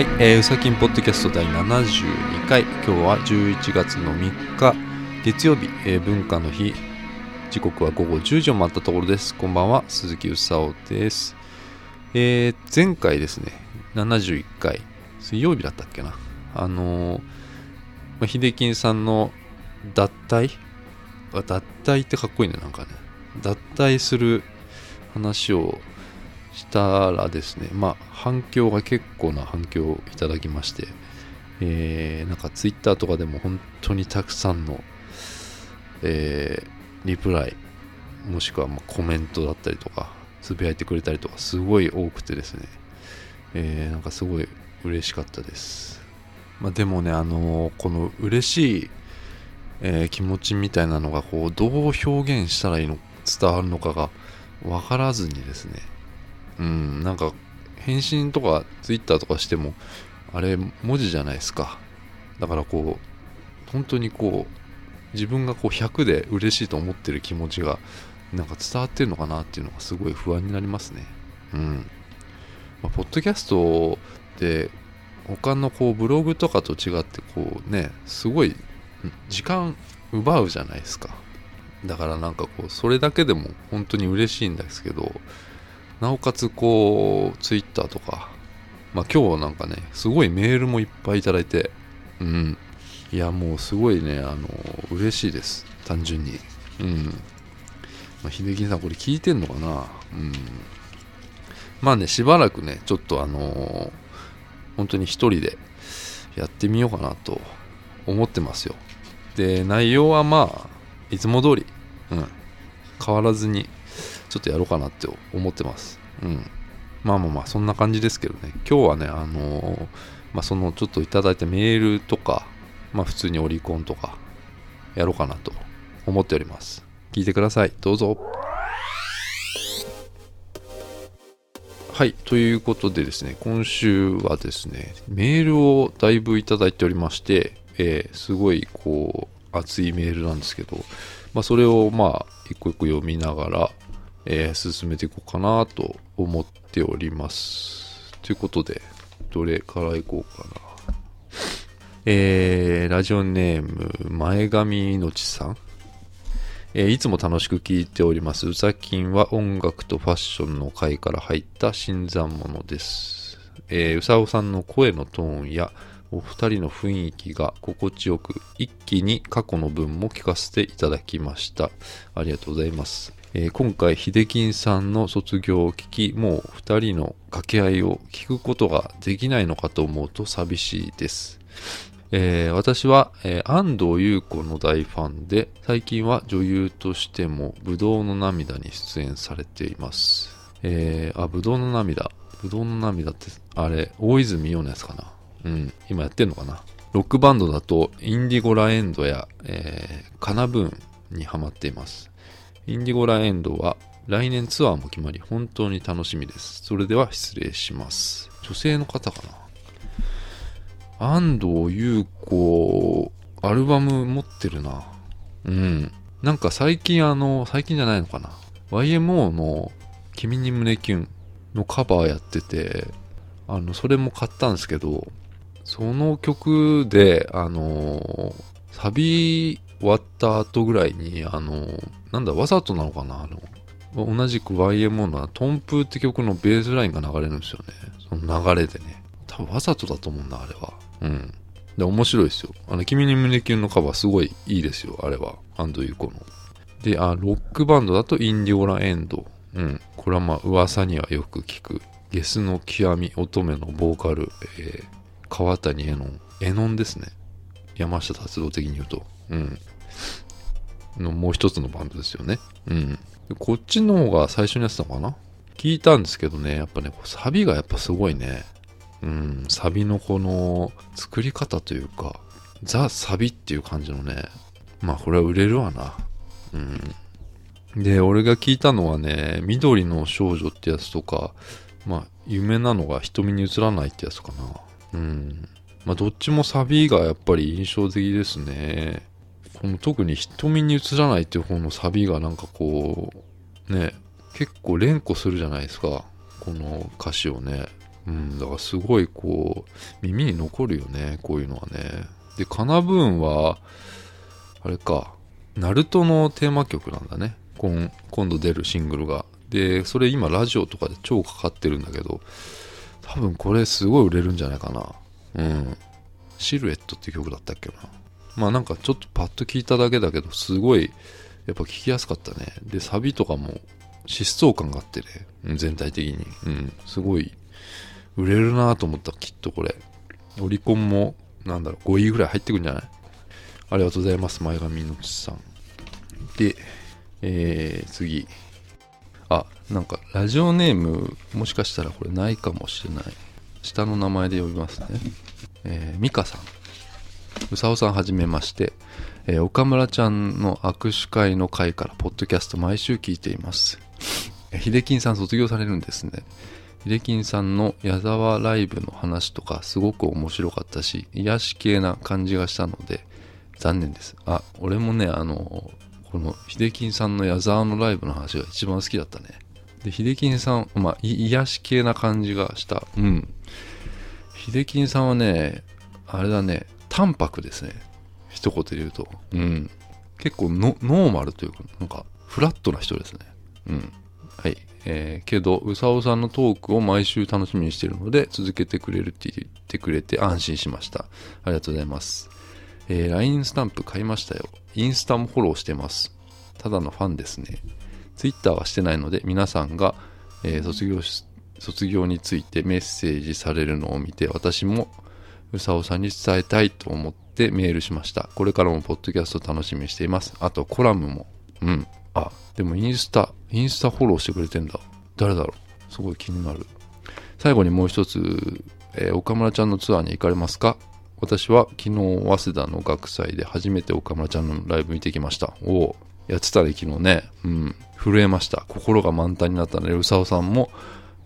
はい、えー、うさきんポッドキャスト第72回。今日は11月の3日月曜日、えー文化の日。時刻は午後10時を回ったところです。こんばんは鈴木うさおです。えー、前回ですね71回。水曜日だったっけな。あのーまあ、秀樹さんの脱退？脱退ってかっこいいねなんかね。脱退する話をしたらですねまあ反響が結構な反響をいただきましてえー、なんかツイッターとかでも本当にたくさんのえー、リプライもしくはまコメントだったりとかつぶやいてくれたりとかすごい多くてですねえー、なんかすごい嬉しかったです。まあでもねあのーこの嬉しいえー気持ちみたいなのがこうどう表現したらいいの伝わるのかが分からずにですねうんなんか返信とかツイッターとかしてもあれ文字じゃないですか。だからこう本当にこう自分がこう100で嬉しいと思ってる気持ちがなんか伝わってるのかなっていうのがすごい不安になりますね。うん。まあ、ポッドキャストって他のこうブログとかと違ってこうねすごい時間奪うじゃないですか。だからなんかこうそれだけでも本当に嬉しいんですけどなおかつこうツイッターとかまあ今日なんかねすごいメールもいっぱいいただいてうん。いやもうすごいねあの嬉しいです単純に。うん。まあ秀樹さんこれ聞いてんのかな？うん。まあねしばらくねちょっとあの本当に一人でやってみようかなと思ってますよ。で内容はまあいつも通り、うん、変わらずにちょっとやろうかなって思ってます。うん。まあまあまあそんな感じですけどね。今日はねあのーまあそのちょっといただいたメールとかまあ普通にオリコンとかやろうかなと思っております。聞いてください。どうぞ。はい。ということでですね、今週はですね、メールをだいぶいただいておりまして、えーすごいこう、熱いメールなんですけど、まあ、それをまあ、一個一個読みながら、えー進めていこうかなと思っております。ということで、どれからいこうかな。えー、ラジオネーム、前髪のちさん。えーいつも楽しく聴いております。うさきんは音楽とファッションの回から入った新参者です。えーうさおさんの声のトーンやお二人の雰囲気が心地よく、一気に過去の分も聞かせていただきました。ありがとうございます。えー今回、秀樹さんの卒業を聞き、もう二人の掛け合いを聞くことができないのかと思うと寂しいです。えー私は、えー安藤優子の大ファンで最近は女優としても「ぶどうの涙」に出演されています。えーあぶどうの涙。ぶどうの涙ってあれ大泉洋のやつかな。うん今やってんのかな。ロックバンドだとインディゴラエンドや、えーカナブーンにハマっています。インディゴラエンドは来年ツアーも決まり本当に楽しみですそれでは失礼します女性の方かな？安藤優子、アルバム持ってるな。うん。なんか最近あの、最近じゃないのかな？YMO の君に胸キュンのカバーやってて、あの、それも買ったんですけど、その曲で、あの、サビ終わった後ぐらいに、あの、なんだ、わざとなのかな？あの、同じく YMO のトンプーって曲のベースラインが流れるんですよね。その流れでね。多分わざとだと思うんだ、あれは。うん。で、面白いですよ。あの、君に胸キュンのカバーすごいいいですよ、あれは。アンドユーコの。で、あ、ロックバンドだとインディオラエンド。うん。これはまあ、噂にはよく聞く。ゲスの極み乙女のボーカル、えー、川谷絵音。絵音ですね。山下達郎的に言うと。うん。のもう一つのバンドですよね。うん。こっちの方が最初にやってたのかな？聞いたんですけどね、やっぱね、サビがやっぱすごいね。うん、サビのこの作り方というか、ザ・サビっていう感じのね、まあこれは売れるわな。うん。で、俺が聞いたのはね、緑の少女ってやつとか、まあ有名なのが瞳に映らないってやつかな。うん。まあどっちもサビがやっぱり印象的ですね。この特に瞳に映らないっていう方のサビがなんかこう、ね、結構連呼するじゃないですか。この歌詞をね。うん、だからすごいこう、耳に残るよね、こういうのはね。で、カナブーンは、あれか、ナルトのテーマ曲なんだね。今今度出るシングルが。で、それ今ラジオとかで超かかってるんだけど、多分これすごい売れるんじゃないかな。うん。シルエットって曲だったっけな。まあなんかちょっとパッと聞いただけだけど、すごい、やっぱ聞きやすかったね。で、サビとかも疾走感があってね、全体的に。うん、すごい、売れるなと思った、きっとこれ。オリコンも、なんだろう、5位ぐらい入ってくんじゃない？ありがとうございます、前髪のちさん。で、えー、次。あ、なんか、ラジオネーム、もしかしたらこれないかもしれない。下の名前で呼びますね。えー、ミカさん。うさおさんはじめまして。えー岡村ちゃんの握手会の会からポッドキャスト毎週聞いています。秀金さん卒業されるんですね。秀金さんの矢沢ライブの話とかすごく面白かったし、癒し系な感じがしたので、残念です。あ、俺もね、あの、この秀金さんの矢沢のライブの話が一番好きだったね。で、秀金さん、まあ、癒し系な感じがした。うん。秀金さんはね、あれだね、淡白ですね。一言で言うと。うん。結構ノーマルというか、なんか、フラットな人ですね。うん。はい。えーけど、うさおさんのトークを毎週楽しみにしているので、続けてくれるって言ってくれて安心しました。ありがとうございます。えー LINE スタンプ買いましたよ。インスタもフォローしてます。ただのファンですね。Twitter はしてないので、皆さんが、えー卒業し卒業についてメッセージされるのを見て、私もうさおさんに伝えたいと思ってメールしました。これからもポッドキャスト楽しみにしています。あとコラムも。うん。あ、でもインスタ、インスタフォローしてくれてんだ。誰だろうすごい気になる。最後にもう一つ、えー岡村ちゃんのツアーに行かれますか？私は昨日、早稲田の学祭で初めて岡村ちゃんのライブ見てきました。おお、やってたね、昨日ね。うん。震えました。心が満タンになったので、うさおさんも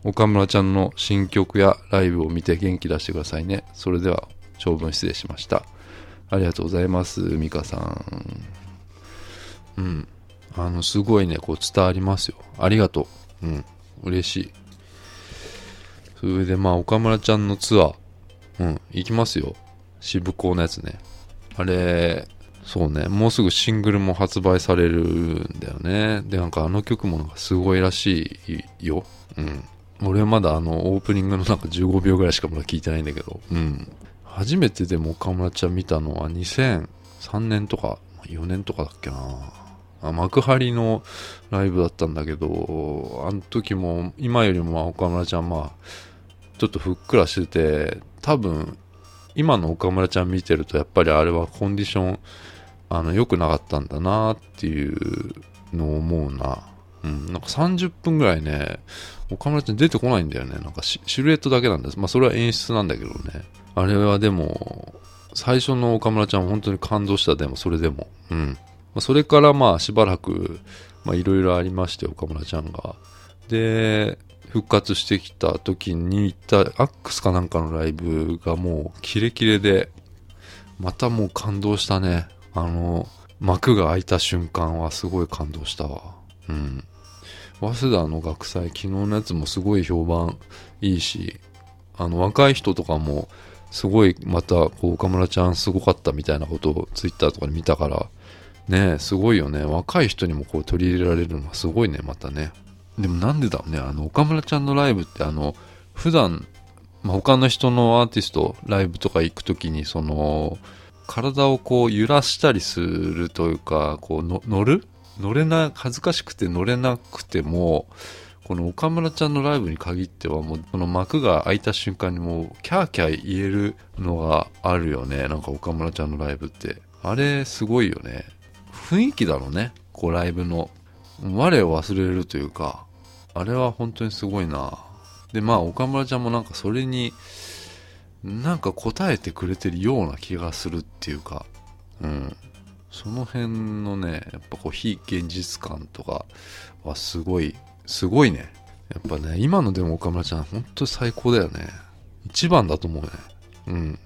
岡村ちゃんの新曲やライブを見て元気出してくださいね。それでは、長文失礼しました。ありがとうございます、ミカさん。うん。あの、すごいね、こう伝わりますよ。ありがとう。うん。嬉しい。それで、まあ、岡村ちゃんのツアー。うん、行きますよ。渋港のやつね。あれ、そうね、もうすぐシングルも発売されるんだよね。で、なんかあの曲もなんかすごいらしいよ。うん。俺はまだあのオープニングのなんか15秒ぐらいしかまだ聞いてないんだけど。うん。初めてでも岡村ちゃん見たのは2003年とか4年とかだっけな。あ幕張のライブだったんだけど、あの時も今よりも岡村ちゃんまあちょっとふっくらしてて、多分今の岡村ちゃん見てるとやっぱりあれはコンディションあの良くなかったんだなっていうのを思うな。うん、なんか30分ぐらいね、岡村ちゃん出てこないんだよね。なんかシルエットだけなんです。まあそれは演出なんだけどね。あれはでも、最初の岡村ちゃん本当に感動したでもそれでも。うん。まあ、それからまあしばらく、まあいろいろありまして岡村ちゃんが。で、復活してきた時に行ったアックスかなんかのライブがもうキレキレで、またもう感動したね。あの、幕が開いた瞬間はすごい感動したわ。うん。早稲田の学祭、昨日のやつもすごい評判いいし、あの、若い人とかも、すごいまた、こう、岡村ちゃんすごかったみたいなことをツイッターとかで見たから、ね、すごいよね。若い人にもこう取り入れられるのはすごいね、またね。でもなんでだろうね、あの、岡村ちゃんのライブってあの、普段、まあ、他の人のアーティスト、ライブとか行くときに、その、体をこう揺らしたりするというか、こう乗る乗れな、恥ずかしくて乗れなくても、この岡村ちゃんのライブに限ってはもう、この幕が開いた瞬間にもう、キャーキャー言えるのがあるよね。なんか岡村ちゃんのライブって。あれ、すごいよね。雰囲気だろうね。こう、ライブの。我を忘れるというか、あれは本当にすごいな。で、まあ、岡村ちゃんもなんかそれに、なんか答えてくれてるような気がするっていうか、うん。その辺のね、やっぱこう非現実感とかはすごい、すごいね。やっぱね、今のでも岡村ちゃん本当最高だよね。一番だと思うね。うん。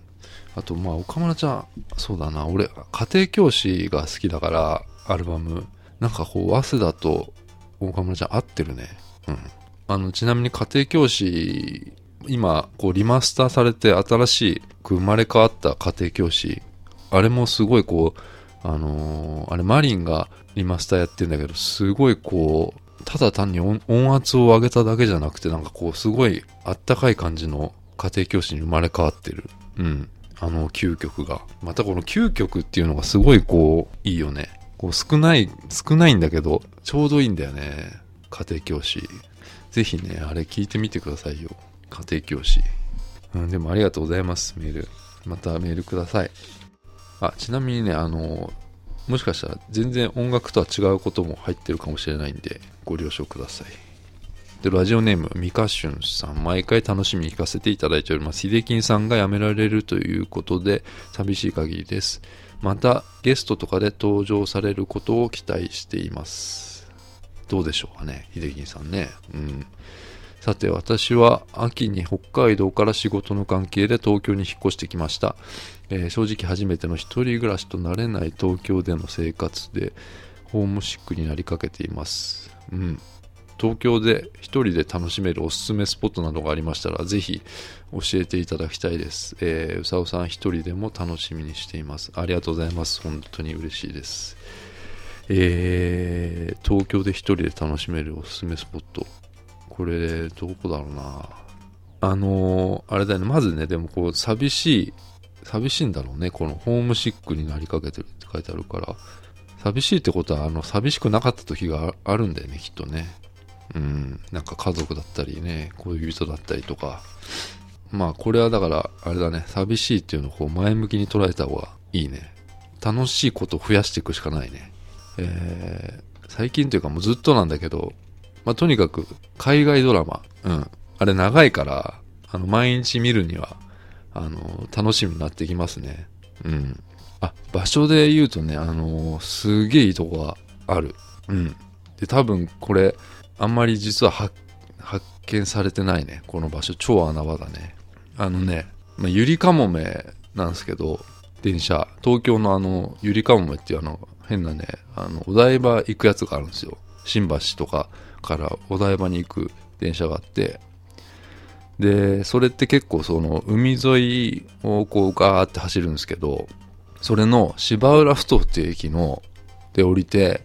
あとまあ岡村ちゃん、そうだな、俺、家庭教師が好きだから、アルバム。なんかこう、早稲田と岡村ちゃん合ってるね。うん。あの、ちなみに家庭教師今、こう、リマスターされて新しく生まれ変わった家庭教師、あれもすごいこう、あのーあれマリンがリマスターやってるんだけど、すごいこう、ただ単に音音圧を上げただけじゃなくて、なんかこう、すごいあったかい感じの家庭教師に生まれ変わってる。うん。あの、9曲が。またこの9曲っていうのがすごいこう、いいよね。こう少ない、少ないんだけど、ちょうどいいんだよね。家庭教師。ぜひね、あれ聞いてみてくださいよ。家庭教師。うん、でもありがとうございます、メール。またメールください。あ、ちなみにね、あの、もしかしたら全然音楽とは違うことも入ってるかもしれないんで、ご了承ください。で、ラジオネーム、ミカシュンさん、毎回楽しみに聞かせていただいております。ヒデキンさんが辞められるということで、寂しい限りです。また、ゲストとかで登場されることを期待しています。どうでしょうかね、ヒデキンさんね。うん。さて、私は秋に北海道から仕事の関係で東京に引っ越してきました。えー正直初めての一人暮らしと慣れない東京での生活で、ホームシックになりかけています。うん。東京で一人で楽しめるおすすめスポットなどがありましたら、ぜひ教えていただきたいです。えーうさおさん一人でも楽しみにしています。ありがとうございます。本当に嬉しいです。えー東京で一人で楽しめるおすすめスポット。これ、どこだろうな。あのーあれだよね。まずね、でもこう、寂しい、寂しいんだろうね。このホームシックになりかけてるって書いてあるから。寂しいってことは、あの、寂しくなかった時があるんだよね、きっとね。うん。なんか家族だったりね、恋人だったりとか。まあ、これはだから、あれだね、寂しいっていうのをこう前向きに捉えた方がいいね。楽しいことを増やしていくしかないね。えー最近というかもうずっとなんだけど、まあ、とにかく海外ドラマ、うん。あれ長いから、あの、毎日見るには、あの、楽しみになってきますね。うん。あ、場所で言うとね、あの、すげえいいとこがある。うん。で、多分これ、あんまり実は発見されてないね。この場所、超穴場だね。あのね、まあ、ゆりかもめなんですけど、電車、東京のあの、ゆりかもめっていうあの、変なね、あの、お台場行くやつがあるんですよ。新橋とかからお台場に行く電車があって、で、それって結構その、海沿いをこうガーって走るんですけど、それの芝浦ふ頭っていう駅の、で降りて、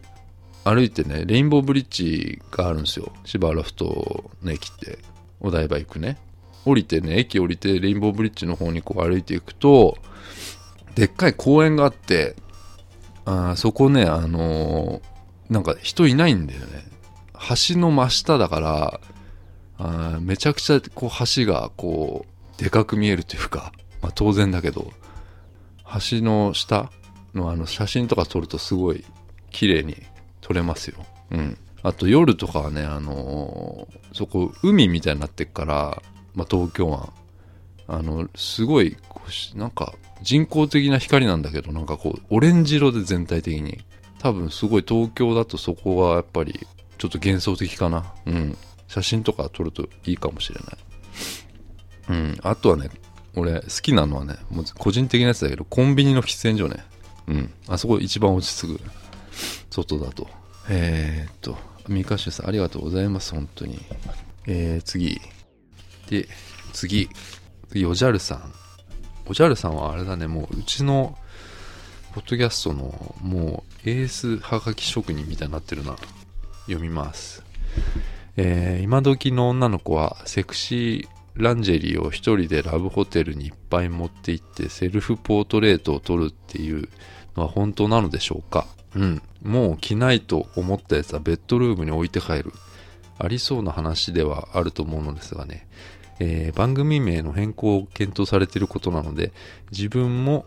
歩いてね、レインボーブリッジがあるんですよ。芝浦ふ頭の駅って、お台場行くね。降りてね、駅降りてレインボーブリッジの方にこう歩いていくと、でっかい公園があって、あーそこね、あのーなんか人いないんだよね。橋の真下だから、あめちゃくちゃこう橋がこう、でかく見えるというか、まあ当然だけど、橋の下のあの写真とか撮るとすごい綺麗に撮れますよ。うん。あと夜とかはね、あのーそこ海みたいになってっから、まあ東京湾。あの、すごい、こうしなんか人工的な光なんだけど、なんかこう、オレンジ色で全体的に。多分すごい東京だとそこはやっぱりちょっと幻想的かな。うん。写真とか撮るといいかもしれない。うん。あとはね、俺好きなのはね、もう個人的なやつだけど、コンビニの喫煙所ね。うん。あそこ一番落ち着く。外だと。えー、っと、ミカシュさんありがとうございます、本当に。えー、次。で、次。次、おじゃるさん。おじゃるさんはあれだね、もううちの、ポッドキャストの、もう、エースはがき職人みたいになってるな。読みます。えー今時の女の子はセクシーランジェリーを一人でラブホテルにいっぱい持って行ってセルフポートレートを撮るっていうのは本当なのでしょうか？うん。もう着ないと思ったやつはベッドルームに置いて帰る。ありそうな話ではあると思うのですがね。えー番組名の変更を検討されていることなので、自分も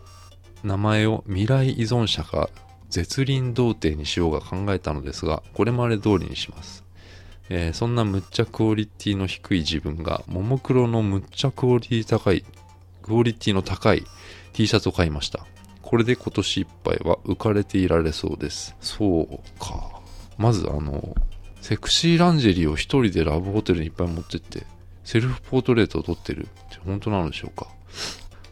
名前を未来依存者か絶倫童貞にしようが考えたのですが、これまで通りにします。えーそんなむっちゃクオリティの低い自分が、ももクロのむっちゃクオリティ高い、クオリティの高い T シャツを買いました。これで今年いっぱいは浮かれていられそうです。そうか。まずあの、セクシーランジェリーを一人でラブホテルにいっぱい持ってって、セルフポートレートを撮ってるって本当なのでしょうか。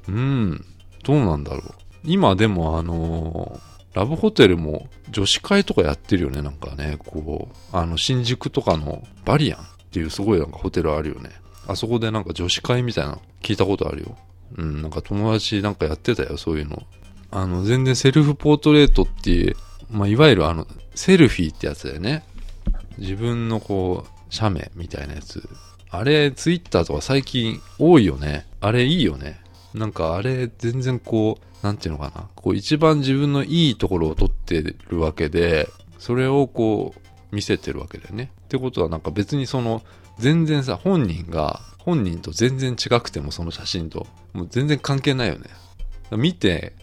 うーん、どうなんだろう。今でもあのーラブホテルも女子会とかやってるよね、なんかね、こう、あの、新宿とかのバリアンっていうすごいなんかホテルあるよね。あそこでなんか女子会みたいな聞いたことあるよ。うん、なんか友達なんかやってたよ、そういうの。あの、全然セルフポートレートっていう、まあ、いわゆるあの、セルフィーってやつだよね。自分のこう、写メみたいなやつ。あれ、ツイッターとか最近多いよね。あれいいよね。なんかあれ、全然こう、なんていうのかな。こう、一番自分のいいところを撮ってるわけで、それをこう、見せてるわけだよね。ってことはなんか別にその、全然さ、本人が、本人と全然違くてもその写真と、もう全然関係ないよね。見て、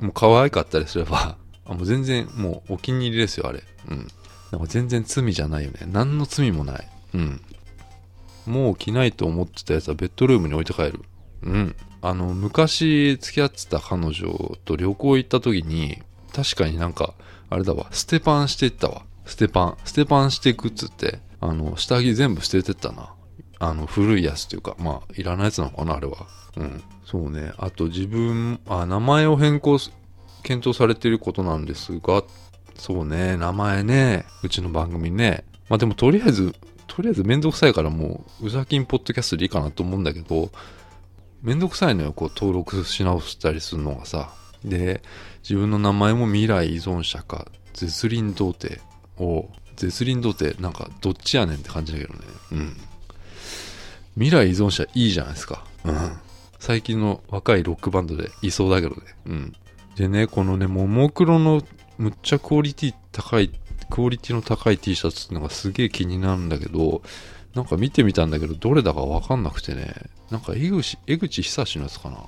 もう可愛かったりすれば、あもう全然もうお気に入りですよ、あれ。うん。なんか全然罪じゃないよね。何の罪もない。うん。もう着ないと思ってたやつはベッドルームに置いて帰る。うん。あの、昔付き合ってた彼女と旅行行った時に、確かになんか、あれだわ、ステパンしていったわ。ステパン。ステパンしていくっつって、あの、下着全部捨ててったな。あの、古いやつというか、まあ、いらないやつなのかな、あれは。うん。そうね。あと自分、あ、名前を変更検討されていることなんですが、そうね、名前ね、うちの番組ね。まあでもとりあえず、とりあえずめんどくさいからもう、うざきんポッドキャストでいいかなと思うんだけど、めんどくさいのよ、こう登録し直したりするのがさ。で、自分の名前も未来依存者か、絶倫童貞を、絶倫童貞、なんかどっちやねんって感じだけどね。うん。未来依存者いいじゃないですか。うん。最近の若いロックバンドでいそうだけどね。うん。でね、このね、ももクロのむっちゃクオリティ高い、クオリティの高い T シャツっていうのがすげえ気になるんだけど、なんか見てみたんだけど、どれだかわかんなくてね、なんか江口、江口久志のやつかな。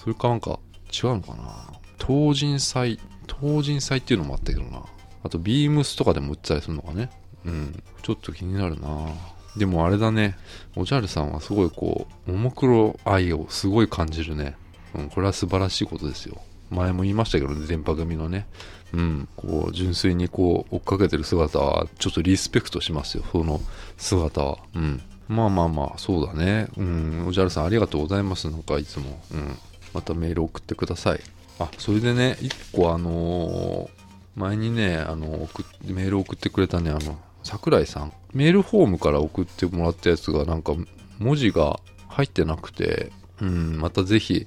それかなんか違うのかな。東人祭、東人祭っていうのもあったけどな。あと、ビームスとかでも売ったりするのかね。うん。ちょっと気になるなでもあれだね。おじゃるさんはすごいこう、ももクロ愛をすごい感じるね。うん、これは素晴らしいことですよ。前も言いましたけどね、電波組のね。うん、こう、純粋にこう、追っかけてる姿は、ちょっとリスペクトしますよ、その姿は。うん。まあまあまあ、そうだね。うん、おじゃるさんありがとうございます。なんかいつも。うん。またメール送ってください。あ、それでね、一個あのー、前にね、あの、メール送ってくれたね、あの、桜井さん。メールフォームから送ってもらったやつが、なんか、文字が入ってなくて、うん、またぜひ、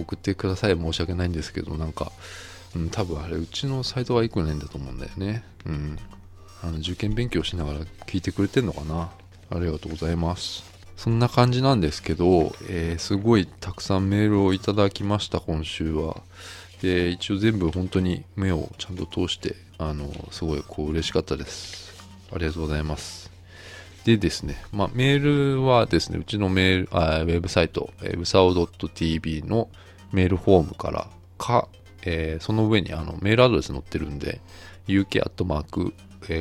送ってください。申し訳ないんですけど、なんか、うん、多分あれ、うちのサイトが良くないんだと思うんだよね。うん。あの、受験勉強しながら聞いてくれてんのかな。ありがとうございます。そんな感じなんですけど、えー、すごいたくさんメールをいただきました、今週は。で、一応全部本当に目をちゃんと通して、あの、すごいこう嬉しかったです。ありがとうございます。でですね、まあ、メールはですね、うちのメール、あウェブサイト、えー、うさお .tv のメールフォームからか、えー、その上にあのメールアドレス載ってるんで、uk アットマーク、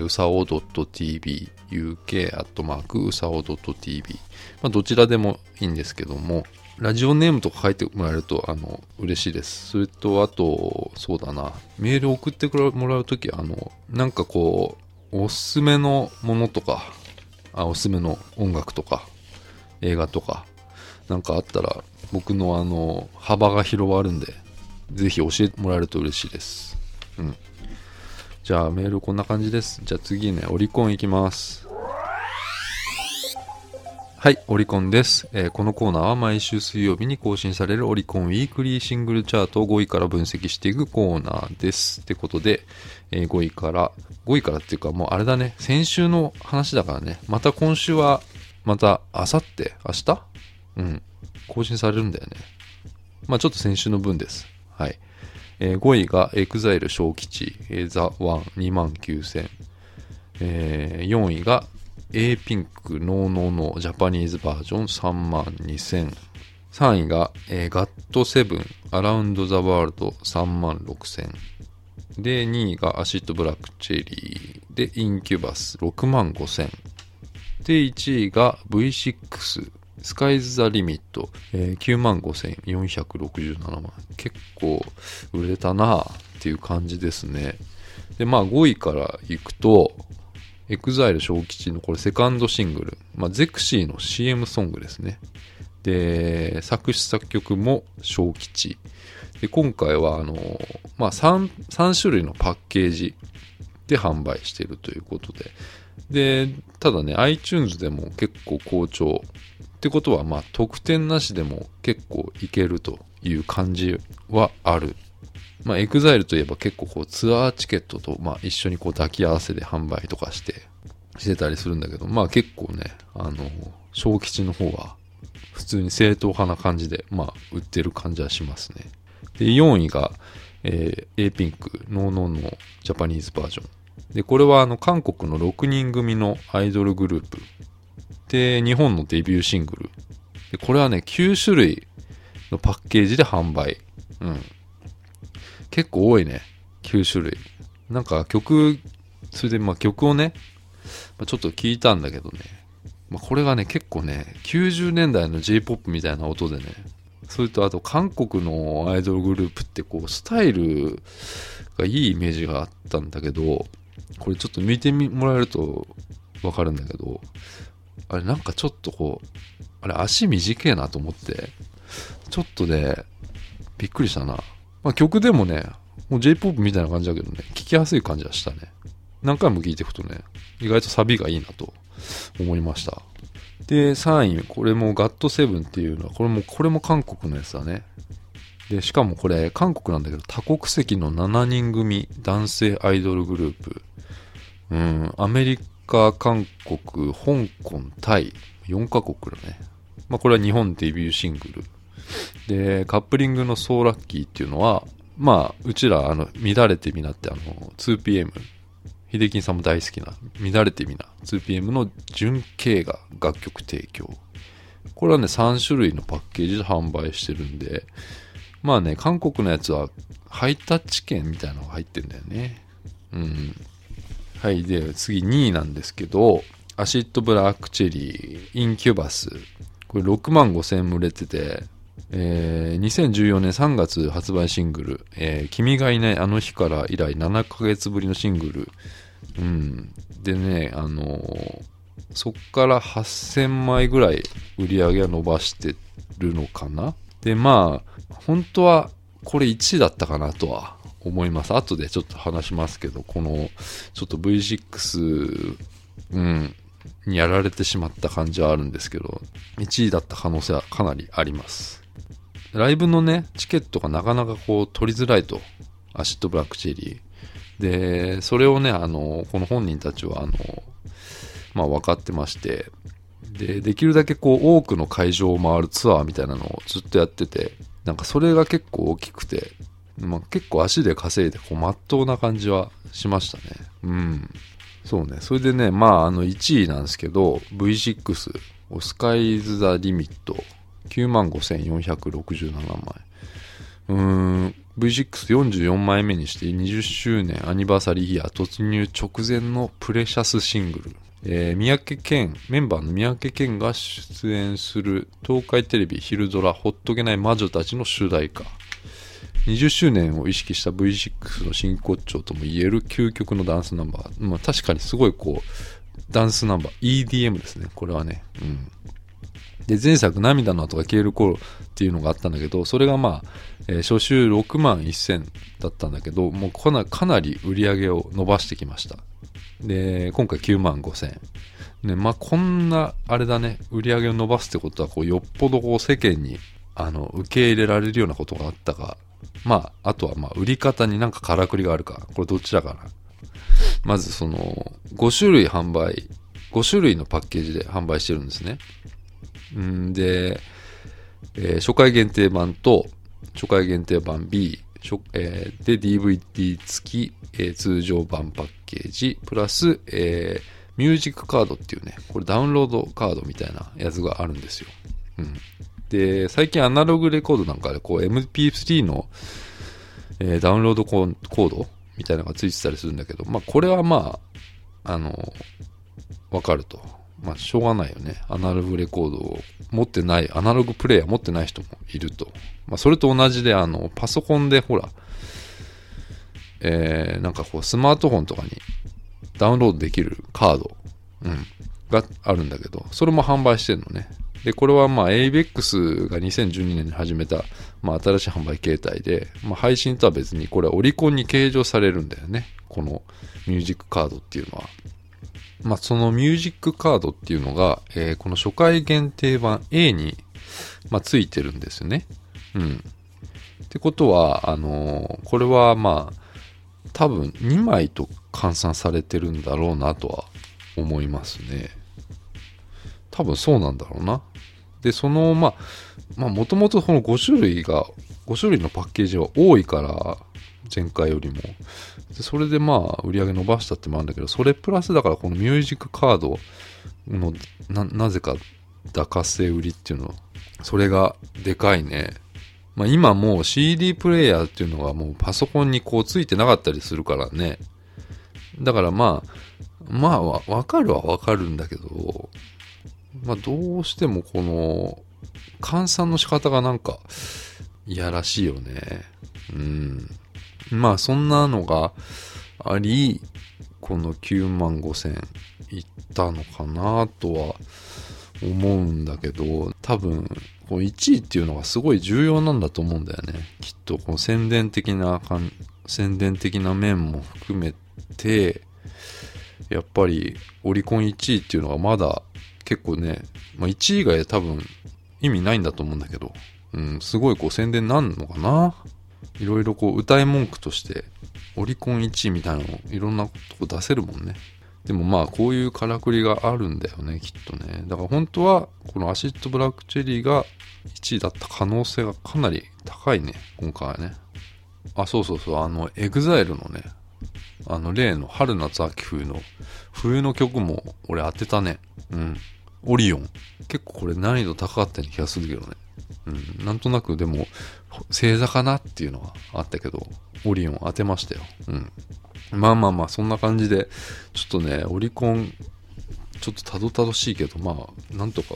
うさお .tv、uk アットマーク、うさお .tv、まあ、どちらでもいいんですけども、ラジオネームとか書いてもらえると、あの、嬉しいです。それと、あと、そうだな、メール送ってもらうとき、あの、なんかこう、おすすめのものとか、あおすすめの音楽とか映画とかなんかあったら僕のあの幅が広がるんでぜひ教えてもらえると嬉しいです。うん。じゃあメールこんな感じです。じゃあ次ねオリコンいきます。はい、オリコンです、えー、このコーナーは毎週水曜日に更新されるオリコンウィークリーシングルチャートを5位から分析していくコーナーです。ってことで、えー、5位から、5位からっていうかもうあれだね、先週の話だからね、また今週は、また、あさって、明日？うん、更新されるんだよね。まあちょっと先週の分です。はい。えー、5位が EXILE 小吉、えー、ザ・ワン2万9000。えー、4位が A ピンクノーノーノージャパニーズバージョン3万2000 3位が、えー、ガットセブンアラウンドザワールド3万6000で2位がアシッドブラックチェリーでインキュバス6万5000で1位が V6 スカイズ・ザ・リミット、えー、9万5467万結構売れたなっていう感じですねでまあ5位からいくと EXILE SHOKICHI のこれセカンドシングル、まあ、ゼクシーの CM ソングですね。で、作詞作曲も小吉。で、今回はあの、まあ3、3種類のパッケージで販売しているということで。で、ただね、iTunes でも結構好調ってことは、まあ、特典なしでも結構いけるという感じはある。まあ、 EXILE といえば結構こうツアーチケットと、まあ、一緒にこう抱き合わせで販売とかして、してたりするんだけど、まあ結構ね、あの、小吉の方は普通に正統派な感じで、まあ、売ってる感じはしますね。で、4位が、えー、 Apink、 NoNo の Japanese version。で、これはあの、韓国の6人組のアイドルグループ。で、日本のデビューシングル。で、これはね、9種類のパッケージで販売。うん。結構多いね。9種類。なんか曲、それでまあ曲をね、まあ、ちょっと聞いたんだけどね。まあ、これがね、結構ね、90年代の J-POP みたいな音でね、それとあと韓国のアイドルグループってこうスタイルがいいイメージがあったんだけど、これちょっと見てもらえるとわかるんだけど、あれなんかちょっとこう、あれ足短いなと思って、ちょっとね、びっくりしたな。まあ、曲でもね、もう J-POP みたいな感じだけどね、聴きやすい感じはしたね。何回も聴いていくとね、意外とサビがいいなと思いました。で、3位、これもガットセブンっていうのは、これも、これも韓国のやつだね。で、しかもこれ、韓国なんだけど、多国籍の7人組男性アイドルグループ。うん、アメリカ、韓国、香港、タイ、4カ国だね。まあ、これは日本デビューシングル。で、カップリングのソーラッキーっていうのは、まあ、うちら、あの、乱れてみなって、あの、2PM 秀樹さんも大好きな乱れてみな 2PM の純系が楽曲提供。これはね3種類のパッケージで販売してるんでまあね韓国のやつはハイタッチ券みたいなのが入ってんだよね。うん。はいで次2位なんですけどアシッドブラックチェリーインキュバスこれ6万5千円売れててえー、2014年3月発売シングル、えー、君がいないあの日から以来7ヶ月ぶりのシングル。うん。でね、あのー、そっから8000枚ぐらい売り上げは伸ばしてるのかなで、まあ、本当はこれ1位だったかなとは思います。後でちょっと話しますけど、この、ちょっと V6、うん、にやられてしまった感じはあるんですけど、1位だった可能性はかなりあります。ライブのね、チケットがなかなかこう取りづらいと。アシッドブラックチェリー。で、それをね、あの、この本人たちは、あの、まあ分かってまして、で、できるだけこう多くの会場を回るツアーみたいなのをずっとやってて、なんかそれが結構大きくて、まあ、結構足で稼いでこう真っ当な感じはしましたね。うん。そうね。それでね、まああの1位なんですけど、V6、オスカイズ・ザ・リミット9万5467枚。うーん、V644 枚目にして20周年アニバーサリーイヤー突入直前のプレシャスシングル。えー、三宅健、メンバーの三宅健が出演する東海テレビ昼ドラほっとけない魔女たちの主題歌。20周年を意識した V6 の真骨頂とも言える究極のダンスナンバー。まあ確かにすごいこう、ダンスナンバー、EDM ですね。これはね。うん。で、前作涙の後が消える頃っていうのがあったんだけど、それがまあ、えー、初週6万1000だったんだけど、もうかなかなり売り上げを伸ばしてきました。で、今回9万5000。ね、まあこんな、あれだね、売り上げを伸ばすってことは、こう、よっぽどこう世間に、あの、受け入れられるようなことがあったか、まあ、あとはまあ、売り方になんかからくりがあるか、これどっちだかな。まずその、5種類販売、5種類のパッケージで販売してるんですね。んで、えー、初回限定版と、初回限定版 B、えー、で、DVD 付き、えー、通常版パッケージ、プラス、え、ミュージックカードっていうね、これダウンロードカードみたいなやつがあるんですよ。うん。で、最近アナログレコードなんかでこう MP3 の、えー、ダウンロードコードみたいなのが付いてたりするんだけど、まあこれはまあ、あの、わかると。まあ、しょうがないよね。アナログレコードを持ってない、アナログプレイヤー持ってない人もいると。まあ、それと同じで、あの、パソコンでほら、えー、なんかこう、スマートフォンとかにダウンロードできるカード、うん、があるんだけど、それも販売してるのね。で、これはまあ ABEX が2012年に始めた、まあ新しい販売形態で、まあ配信とは別にこれはオリコンに計上されるんだよね。このミュージックカードっていうのは。まあ、そのミュージックカードっていうのが、えーこの初回限定版 A に、まあ、ついてるんですよね。うん。ってことは、あのーこれはまあ、多分2枚と換算されてるんだろうなとは思いますね。多分そうなんだろうな。で、その、まあ、まあ、もともとこの5種類が、5種類のパッケージは多いから、前回よりも。でそれでまあ、売り上げ伸ばしたってもあるんだけど、それプラスだからこのミュージックカードの、な、なぜか、打活性売りっていうの、それがでかいね。まあ今もう CD プレイヤーっていうのがもうパソコンにこうついてなかったりするからね。だからまあ、まあわわかるはわかるんだけど、まあどうしてもこの換算の仕方がなんかいやらしいよね。うん。まあそんなのがあり、この9万5千いったのかなとは思うんだけど、多分、こう1位っていうのがすごい重要なんだと思うんだよね。きっと、この宣伝的な、宣伝的な面も含めて、やっぱりオリコン1位っていうのがまだ結構ね、まあ、1位以外多分意味ないんだと思うんだけど、うん、すごいこう宣伝なんのかな？いろいろこう謳い文句としてオリコン1位みたいなのをいろんなとこ出せるもんね。でもまあこういうからくりがあるんだよね、きっとね。だから本当はこの Acid Black Cherry が1位だった可能性がかなり高いね、今回はね。あ、そうそうそう、あの、 EXILE のね、あの例の春夏秋冬の冬の曲も俺当てたね。うん。オリオン。結構これ難易度高かったような気がするけどね。うん。なんとなくでも星座かなっていうのはあったけど、オリオン当てましたよ。うん。まあまあまあ、そんな感じで、ちょっとね、オリコン、ちょっとたどたどしいけど、まあ、なんとか、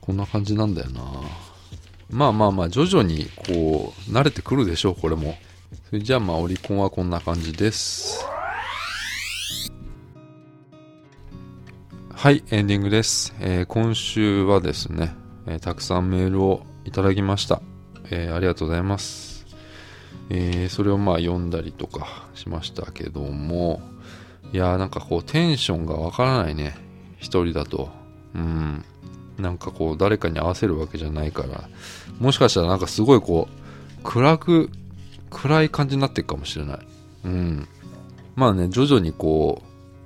こんな感じなんだよな。まあまあまあ、徐々に、こう、慣れてくるでしょう、これも。それじゃあまあ、オリコンはこんな感じです。はい、エンディングです。えー今週はですね、えーたくさんメールをいただきました。えーありがとうございます。えそれをまあ読んだりとかしましたけども、いやーなんかこうテンションがわからないね。一人だと。うん。なんかこう誰かに合わせるわけじゃないから、もしかしたらなんかすごいこう、暗く、暗い感じになっていくかもしれない。うん。まあね、徐々にこ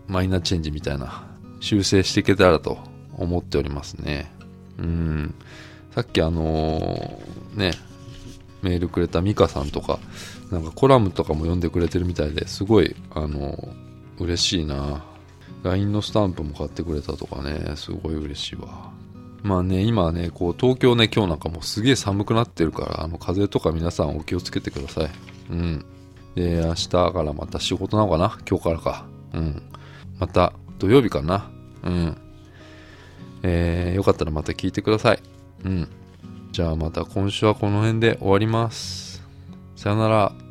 う、マイナーチェンジみたいな、修正していけたらと思っておりますね。うん。さっきあのーね、メールくれたミカさんとか、なんかコラムとかも読んでくれてるみたいですごい、あのー嬉しいな。LINE のスタンプも買ってくれたとかね、すごい嬉しいわ。まあね、今ね、こう、東京ね、今日なんかもうすげえ寒くなってるから、あの、風邪とか皆さんお気をつけてください。うん。で、明日からまた仕事なのかな？今日からか。うん。また、土曜日かなうん。えー、よかったらまた聞いてください。うん。じゃあまた今週はこの辺で終わります。さよなら。